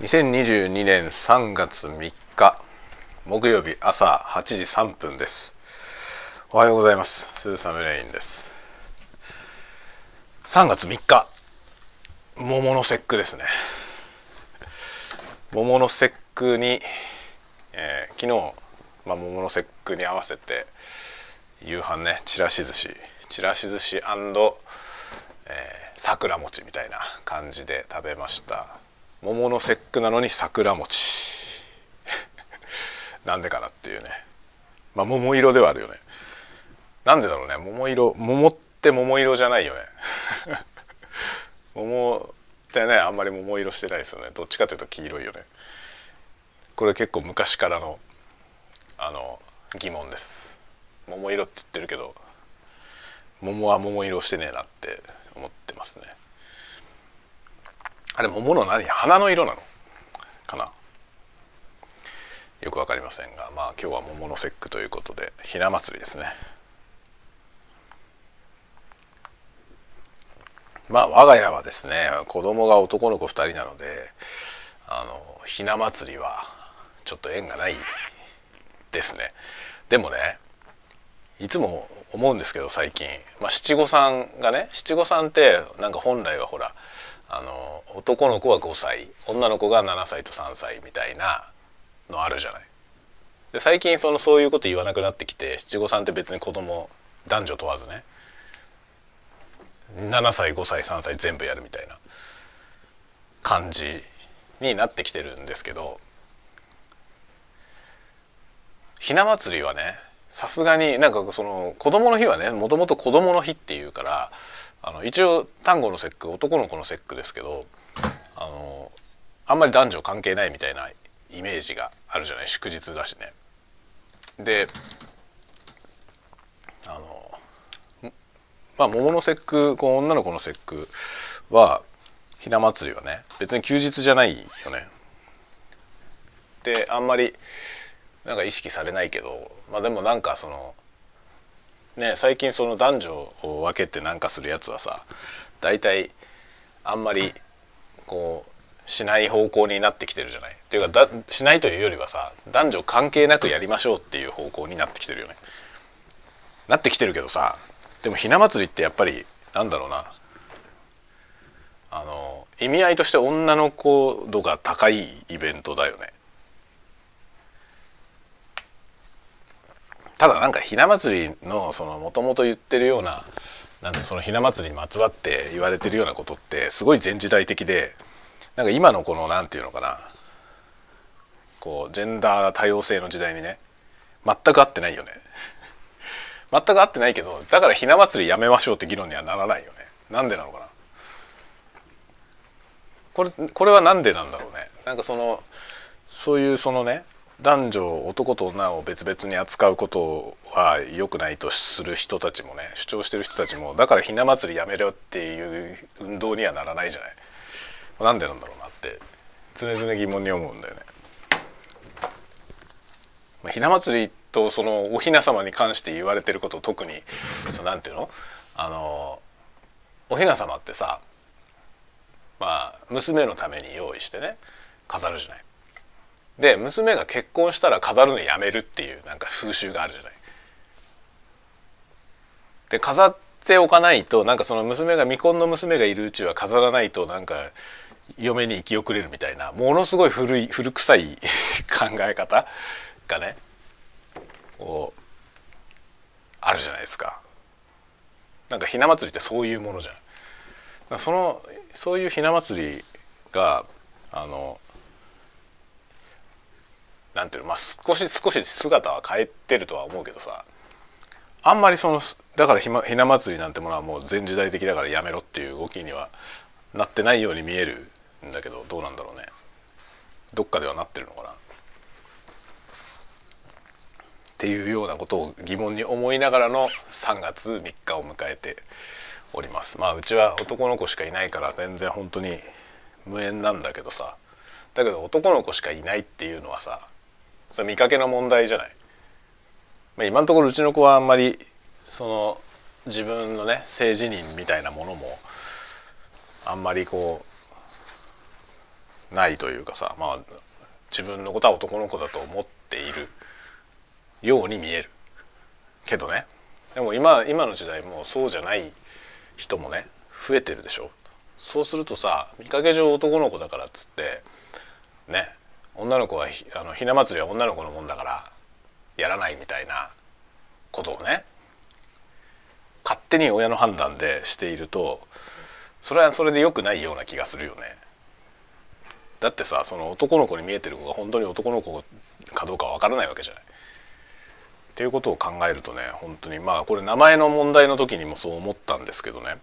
2022年3月3日木曜日朝8時3分です。おはようございます。鈴雨レインです。3月3日桃の節句ですね。桃の節句に、えー、昨日、まあ、桃の節句に合わせて夕飯ねちらし寿司ちらし寿司、え、桜餅みたいな感じで食べました。桃の節句なのに桜餅。なんでかなっていうね。まあ桃色ではあるよね。なんでだろうね。桃色桃って桃色じゃないよね。桃ってねあんまり桃色してないですよね。どっちかというと黄色いよね。これ結構昔からのあの疑問です。桃色って言ってるけど桃は桃色してねえなって思ってますね。あれ桃の何？花の色なの？かな？よくわかりませんがまあ今日は桃の節句ということでひな祭りですね。まあ我が家はですね子供が男の子2人なのであのひな祭りはちょっと縁がないですね。でもねいつも思うんですけど最近、まあ、七五三がね七五三ってなんか本来はほらあの男の子は5歳女の子が7歳と3歳みたいなのあるじゃない。で最近そのそういうこと言わなくなってきて七五三って別に子供男女問わずね7歳5歳3歳全部やるみたいな感じになってきてるんですけどひな祭りはねさすがになんかその子供の日はねもともと子供の日っていうからあの一応単語の節句男の子の節句ですけどあのあんまり男女関係ないみたいなイメージがあるじゃない？祝日だしね。であのまあ桃の節句こう女の子の節句はひな祭りはね別に休日じゃないよね。であんまりなんか意識されないけどまあでもなんかそのね最近その男女を分けてなんかするやつはさ大体あんまりこうしない方向になってきてるじゃない。っていうかだしないというよりはさ男女関係なくやりましょうっていう方向になってきてるよね。なってきてるけどさでもひな祭りってやっぱりなんだろうな。あの意味合いとして女の子度が高いイベントだよね。ただなんかひな祭りのそのもともと言ってるようななんそのひな祭りにまつわって言われてるようなことってすごい前時代的でなんか今のこの何て言うのかなこうジェンダー多様性の時代にね全く合ってないよね。全く合ってないけどだからひな祭りやめましょうって議論にはならないよね。なんでなのかな。これこれは何でなんだろうね。なんかそのそういうそのね男女男と女を別々に扱うことは良くないとする人たちもね主張してる人たちもだからひな祭りやめろっていう運動にはならないじゃないなんでなんだろうなって常々疑問に思うんだよね。まあ、ひな祭りとそのおひな様に関して言われてること特にそのなんていうのあのおひな様ってさまあ娘のために用意してね飾るじゃない。で娘が結婚したら飾るのやめるっていうなんか風習があるじゃない。で飾っておかないとなんかその娘が未婚の娘がいるうちは飾らないとなんか嫁に生き遅れるみたいなものすごい古い古臭い考え方がねこうあるじゃないですか。なんかひな祭りってそういうものじゃん。そのそういうひな祭りがあのなんていうのまあ少し少し姿は変えてるとは思うけどさあんまりそのだからひ,、ま、ひな祭りなんてものはもう全時代的だからやめろっていう動きにはなってないように見えるんだけどどうなんだろうね。どっかではなってるのかな。っていうようなことを疑問に思いながらの3月3日を迎えております。まあうちは男の子しかいないから全然本当に無縁なんだけどさ。だけど男の子しかいないっていうのはさそれ見かけの問題じゃない、まあ、今のところうちの子はあんまりその自分のね性自認みたいなものもあんまりこうないというかさまあ自分のことは男の子だと思っているように見える。けどねでも今今の時代もうそうじゃない人もね増えてるでしょ。そうするとさ見かけ上男の子だからっつってね女の子はあのひな祭りは女の子のもんだからやらないみたいなことをね勝手に親の判断でしているとそれはそれで良くないような気がするよね。だってさその男の子に見えてる子が本当に男の子かどうかわからないわけじゃない。っていうことを考えるとね本当にまあこれ名前の問題の時にもそう思ったんですけどね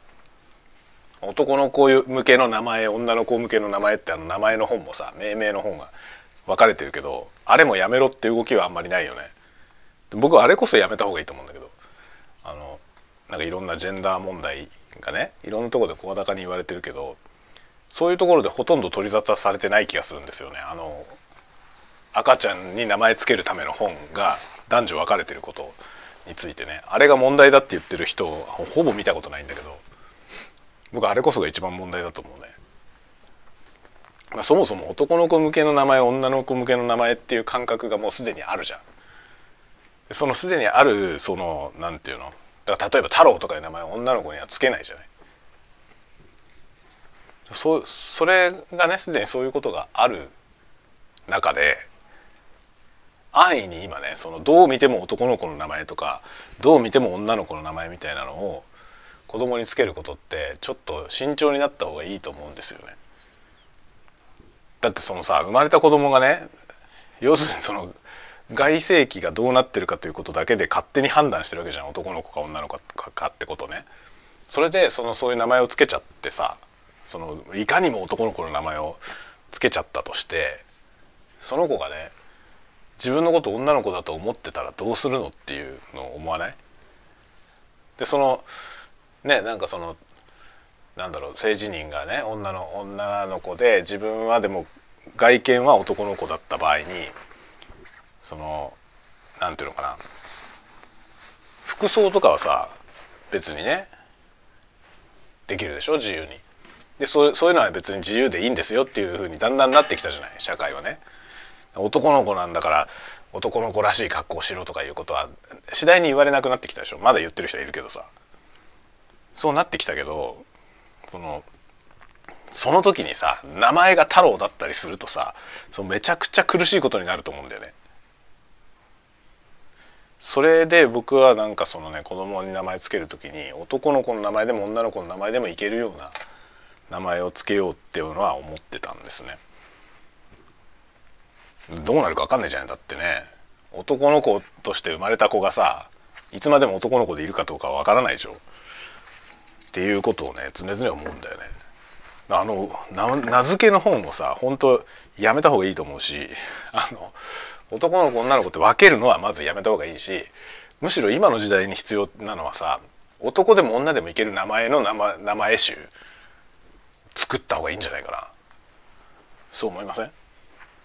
男の子向けの名前女の子向けの名前ってあの名前の本もさ命名の本が分かれてるけどあれもやめろっていう動きはあんまりないよね。僕はあれこそやめた方がいいと思うんだけど。あのなんかいろんなジェンダー問題がねいろんなところで声高に言われてるけどそういうところでほとんど取り沙汰されてない気がするんですよね。あの赤ちゃんに名前つけるための本が男女分かれてることについてね。あれが問題だって言ってる人をほぼ見たことないんだけど僕あれこそが一番問題だと思うね。まあ、そもそも男の子向けの名前女の子向けの名前っていう感覚がもうすでにあるじゃん。そのすでにあるその何て言うの？だから例えば太郎とかいう名前を女の子にはつけないじゃない。そそれがねすでにそういうことがある中で安易に今ねそのどう見ても男の子の名前とかどう見ても女の子の名前みたいなのを子供につけることってちょっと慎重になった方がいいと思うんですよね。だってそのさ生まれた子供がね要するにその外性器がどうなってるかということだけで勝手に判断してるわけじゃん男の子か女の子かってことね。それでそのそういう名前をつけちゃってさそのいかにも男の子の名前をつけちゃったとしてその子がね自分のこと女の子だと思ってたらどうするのっていうのを思わない？でそのねなんかそのなんだろう性自認がね女の女の子で自分はでも外見は男の子だった場合にそのなんていうのかな服装とかはさ別にねできるでしょ自由に。でそうそういうのは別に自由でいいんですよっていうふうにだんだんなってきたじゃない社会はね。男の子なんだから男の子らしい格好しろとかいうことは次第に言われなくなってきたでしょまだ言ってる人いるけどさそうなってきたけどそのその時にさ名前が太郎だったりするとさそのめちゃくちゃ苦しいことになると思うんだよね。それで僕はなんかそのね子供に名前つける時に男の子の名前でも女の子の名前でもいけるような名前をつけようっていうのは思ってたんですね。どうなるか分かんないじゃないだってね男の子として生まれた子がさいつまでも男の子でいるかどうか分からないでしょっていうことをね常々思うんだよね。あの名付けの本をさ本当やめた方がいいと思うしあの男の子女の子って分けるのはまずやめた方がいいしむしろ今の時代に必要なのはさ男でも女でもいける名前の名前名前集作った方がいいんじゃないかなそう思いません？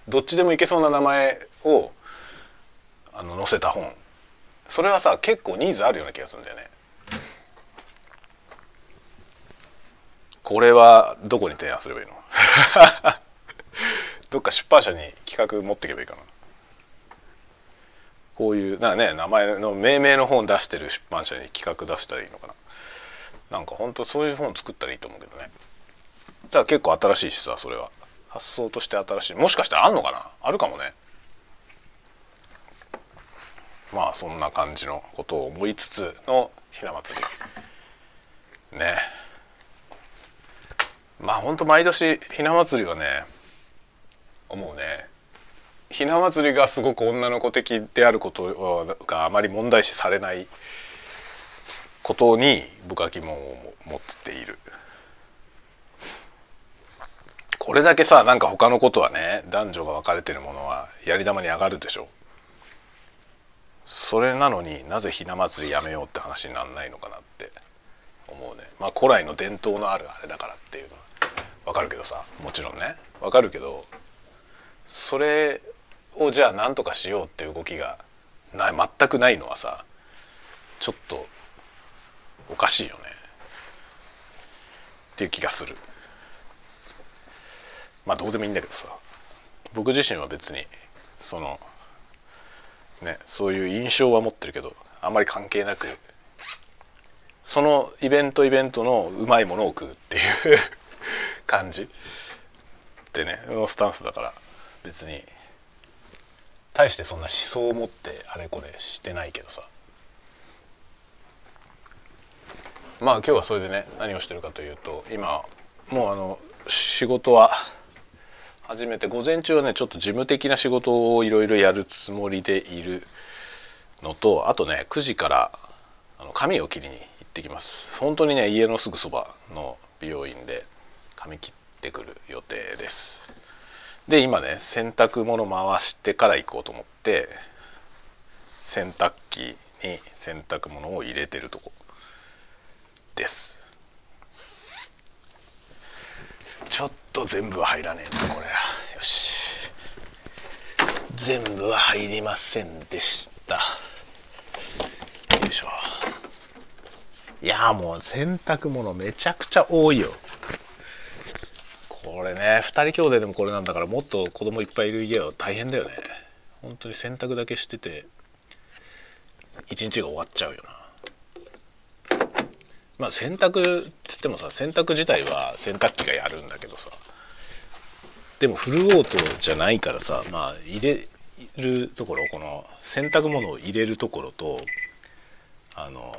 どっちでもいけそうな名前をあの載せた本それはさ結構ニーズあるような気がするんだよね。これはどこに提案すればいいの？どっか出版社に企画持っていけばいいかな？こういうなね名前の命名の本出してる出版社に企画出したらいいのかな？なんか本当そういう本作ったらいいと思うけどね。じゃあ結構新しいしさそれは。発想として新しいもしかしたらあんのかな？あるかもねまあそんな感じのことを思いつつのひな祭りねまあほんと毎年ひな祭りはね思うね。ひな祭りがすごく女の子的であることがあまり問題視されないことに僕は疑問を持っている。これだけさなんか他のことはね男女が分かれてるものはやり玉に上がるでしょ。それなのになぜひな祭りやめようって話になんないのかなって思うね。まあ古来の伝統のあるあれだからっていうのは。分かるけどさもちろんね分かるけどそれをじゃあ何とかしようっていう動きがない全くないのはさちょっとおかしいよねっていう気がする。まあどうでもいいんだけどさ僕自身は別にそのねそういう印象は持ってるけどあんまり関係なくそのイベントイベントのうまいものを食うっていう感じ。ってねのスタンスだから別に。大してそんな思想を持ってあれこれしてないけどさ。まあ今日はそれでね何をしてるかというと今もうあの仕事は始めて午前中はねちょっと事務的な仕事をいろいろやるつもりでいるのとあとね9時からあの髪を切りに行ってきます。本当にね家のすぐそばの美容院で。髪切ってくる予定です。で今ね洗濯物回してから行こうと思って洗濯機に洗濯物を入れてるとこです。ちょっと全部は入らねえなこれよし。全部は入りませんでした。よいしょ。いやもう洗濯物めちゃくちゃ多いよ。これね2人兄弟でもこれなんだからもっと子供いっぱいいる家は大変だよね。本当に洗濯だけしてて一日が終わっちゃうよな。まあ洗濯って言ってもさ洗濯自体は洗濯機がやるんだけどさ。でもフルオートじゃないからさまあ入れるところこの洗濯物を入れるところとあの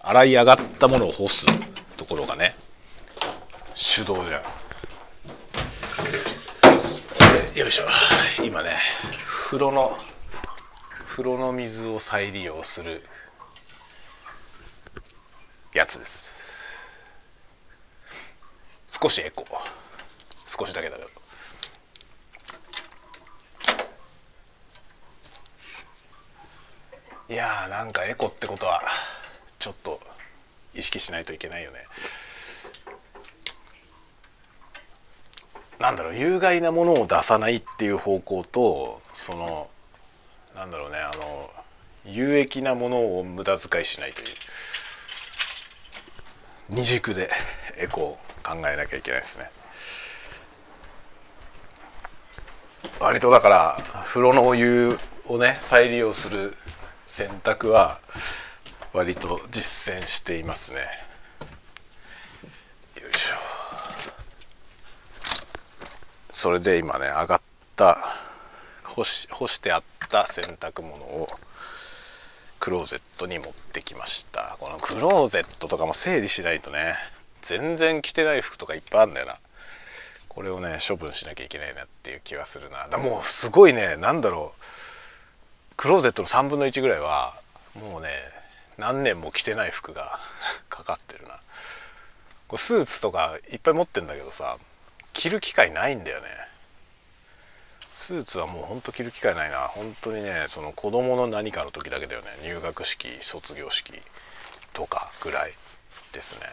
洗い上がったものを干すところがね手動じゃ。んよいしょ。今ね風呂の風呂の水を再利用するやつです。少しエコ少しだけだけど。いやーなんかエコってことはちょっと意識しないといけないよね。なんだろう有害なものを出さないっていう方向とそのなんだろうねあの有益なものを無駄遣いしないという二軸でエコを考えなきゃいけないですね。割とだから風呂のお湯をね再利用する選択は割と実践していますねよいしょそれで今ね上がった干し干してあった洗濯物をクローゼットに持ってきました。このクローゼットとかも整理しないとね全然着てない服とかいっぱいあるんだよな。これをね処分しなきゃいけないなっていう気がするな。だもうすごいね何だろう。クローゼットの3分の1ぐらいはもうね何年も着てない服が かかってるな。こスーツとかいっぱい持ってんだけどさ着る機会ないんだよね。スーツはもうほんと着る機会ないな。本当にねその子供の何かの時だけだよね。入学式卒業式とかぐらいですね。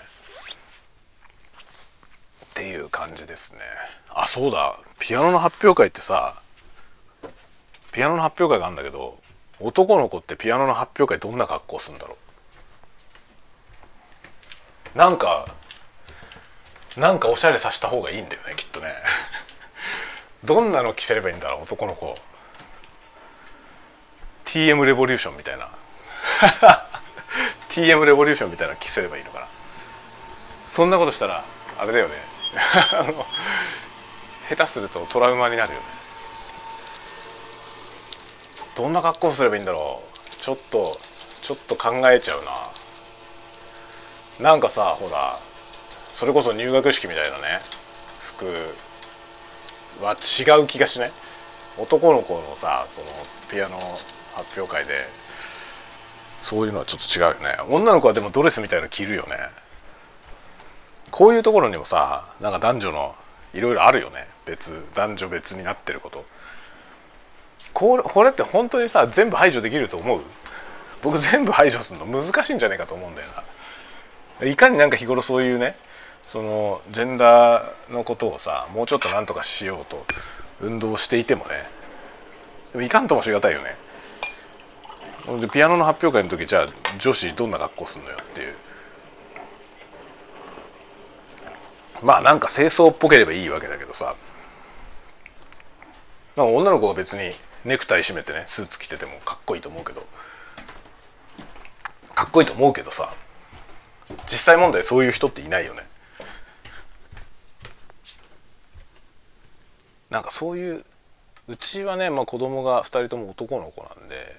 っていう感じですね。あそうだ。ピアノの発表会ってさピアノの発表会があるんだけど男の子ってピアノの発表会どんな格好するんだろう。なんかなんかおしゃれさせた方がいいんだよねきっとね。どんなの着せればいいんだろう男の子。TM レボリューションみたいな。TM レボリューションみたいなの着せればいいのかな。そんなことしたらあれだよね。あの下手するとトラウマになるよね。どんな格好すればいいんだろう。ちょっとちょっと考えちゃうな。なんかさほらそれこそ入学式みたいなね服は違う気がしない？男の子のさそのピアノ発表会でそういうのはちょっと違うよね。女の子はでもドレスみたいの着るよね。こういうところにもさなんか男女のいろいろあるよね。別男女別になってること。これこれって本当にさ全部排除できると思う？僕全部排除するの難しいんじゃないかと思うんだよな。いかになんか日頃そういうねそのジェンダーのことをさもうちょっとなんとかしようと運動していてもね。でもいかんともしがたいよね。でピアノの発表会の時じゃあ女子どんな格好すんのよっていう。まあなんか清掃っぽければいいわけだけどさ。女の子が別にネクタイ締めてねスーツ着ててもかっこいいと思うけど。かっこいいと思うけどさ。実際問題そういう人っていないよね。なんかそういううちはね、まあ、子供が2人とも男の子なんで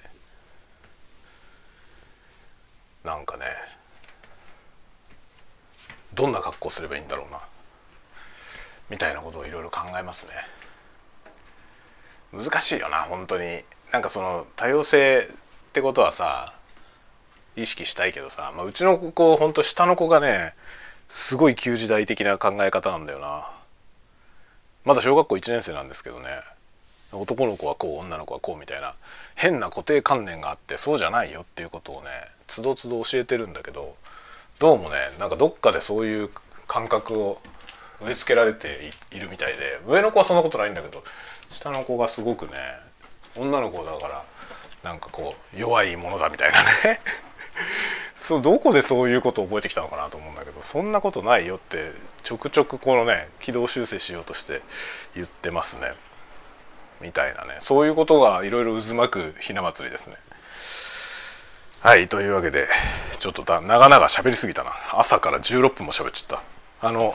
なんかねどんな格好すればいいんだろうなみたいなことをいろいろ考えますね。難しいよな本当に。なんかその多様性ってことはさ意識したいけどさ、まあ、うちの子ほんと下の子がねすごい旧時代的な考え方なんだよな。まだ小学校1年生なんですけどね。男の子はこう女の子はこうみたいな。変な固定観念があってそうじゃないよっていうことをねつどつど教えてるんだけどどうもねなんかどっかでそういう感覚を植え付けられているみたいで上の子はそんなことないんだけど下の子がすごくね女の子だからなんかこう弱いものだみたいなね。そどこでそういうことを覚えてきたのかなと思うんだけどそんなことないよってちょくちょくこのね軌道修正しようとして言ってますね。みたいなね。そういうことがいろいろ渦巻くひな祭りですね。はいというわけでちょっとだ長々喋りすぎたな。朝から16分も喋っちゃった。あの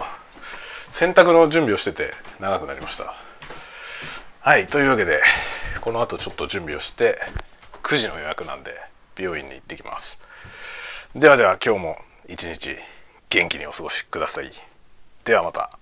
洗濯の準備をしてて長くなりました。はいというわけでこの後ちょっと準備をして9時の予約なんで美容院に行ってきます。ではでは今日も一日元気にお過ごしください。ではまた。